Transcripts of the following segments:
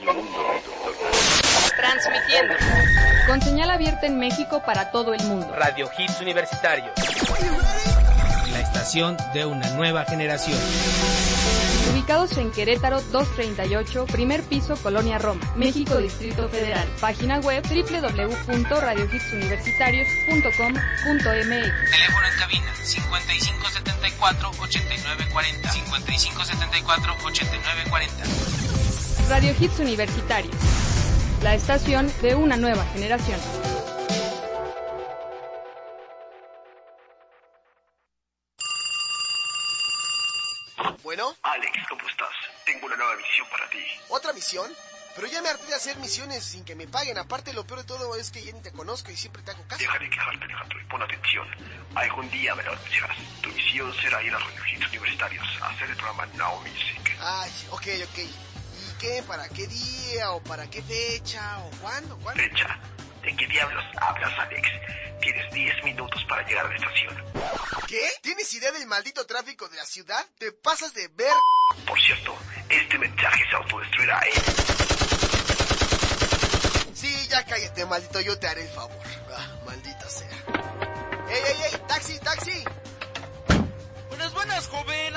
Extraño mundo Transmitiendo. Con señal abierta en México para todo el mundo. Radio Hits Universitarios. La estación de una nueva generación. Ubicados en Querétaro 238, primer piso, Colonia Roma, México, Distrito Federal. Página web www.radiohitsuniversitarios.com.mx. Teléfono en cabina 5574-8940. 5574-8940. Radio Hits Universitarios. La estación de una nueva generación. Bueno, Alex, ¿cómo estás? Tengo una nueva misión para ti. ¿otra misión? Pero ya me harté de hacer misiones sin que me paguen. Aparte, lo peor de todo es que ya ni te conozco y siempre te hago caso. Deja de quejarte, Alejandro, y pon atención. Algún día me lo anunciarás. Tu misión será ir a Radio Hits Universitarios a hacer el programa Now Music. Ay, ok, ok. ¿Para qué día? ¿O para qué fecha? ¿O cuándo? ¿Cuándo? Fecha. ¿De qué diablos hablas, Alex? Tienes 10 minutos para llegar a la estación. ¿Qué? ¿Tienes idea del maldito tráfico de la ciudad? ¿Te pasas de ver? Por cierto, este mensaje se autodestruirá, ¿eh? Sí, ya cállate, maldito. Yo te haré el favor. Ah, maldita sea. ¡Ey, ey, ey! ¡Taxi, taxi! Buenas, buenas, joven.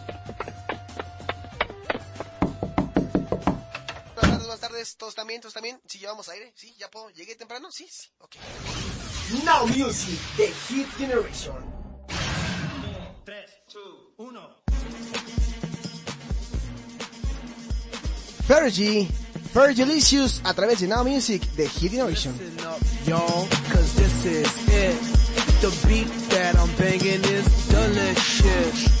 Tardes. ¿Todos también? ¿Todos también? ¿Sí llevamos aire? ¿Sí? ¿Ya puedo? ¿Llegué temprano? Sí, sí. Ok. Now Music, The Hit Generation. 3, 2, 1. Fergie, Fergalicious a través de Now Music, The Hit Generation. Listen up, y'all, cause this is it. The beat that I'm banging is delicious.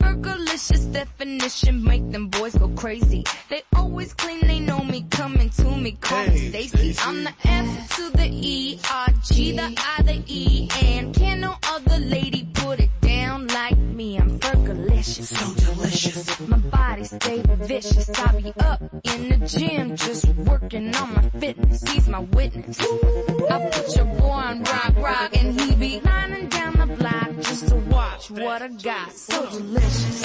Fergalicious definition make them boys go crazy. They always claim they know me, coming to me, call me Stacy. I'm the F to the E, R, G, the I, the E, and can no other lady put it down like me. I'm Fergalicious, so delicious. My body stay vicious. I be up in the gym, just working on my fitness. He's my witness. I put your boy on rock, rock, and he be lining down the block just to watch what I got. So delicious.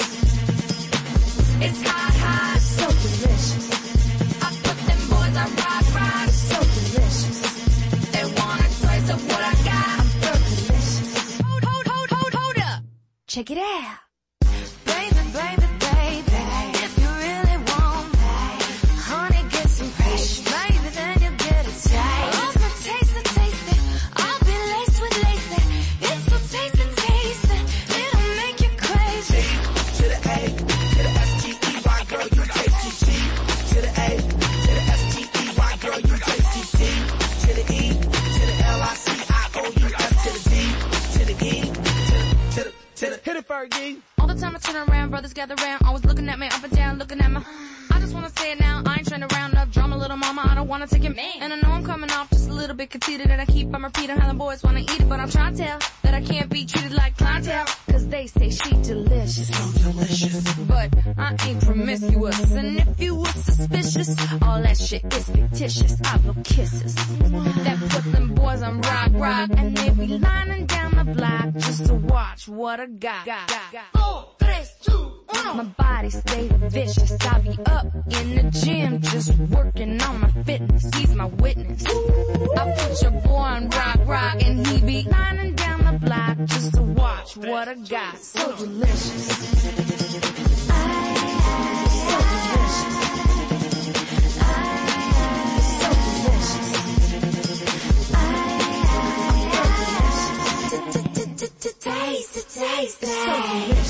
It's hot, hot, so delicious. I put them boys on rock, rock, so delicious. They want a taste of what I got. I'm Fergalicious. Hold, hold, hold, hold, hold up. Check it out. Gather round, always looking at me up and down, looking at my. I just wanna say it now, I ain't trying to round up drama, little mama, I don't wanna take it. Man. And I know I'm coming off just a little bit conceited, and I keep on repeating how the boys wanna eat it, but I'm trying to tell that I can't be treated like clientele, cause they say she delicious. So delicious. But I ain't promiscuous, and if you were suspicious, all that shit is fictitious. I blow kisses. That put them boys on rock, rock, and they be lining down the block just to watch what I got. got, got. Four, tres, two. My body stay vicious. I be up in the gym just working on my fitness. He's my witness. I put your boy on rock, rock, and he be lining down the block just to watch what I got. So delicious. Taste it, taste it. So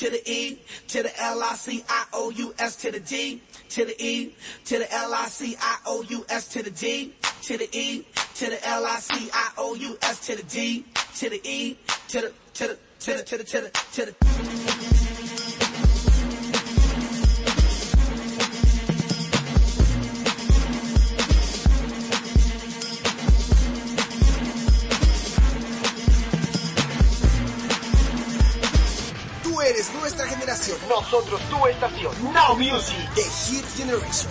to the E, to the L-I-C-I-O-U-S, to the D, to the E, to the L-I-C-I-O-U-S, to the D, to the E, to the L-I-C-I-O-U-S, to the D, to the E, to the, to the, to the, to the, to the, to the. Nosotros, tu estación, Now Music. The Hit Generation.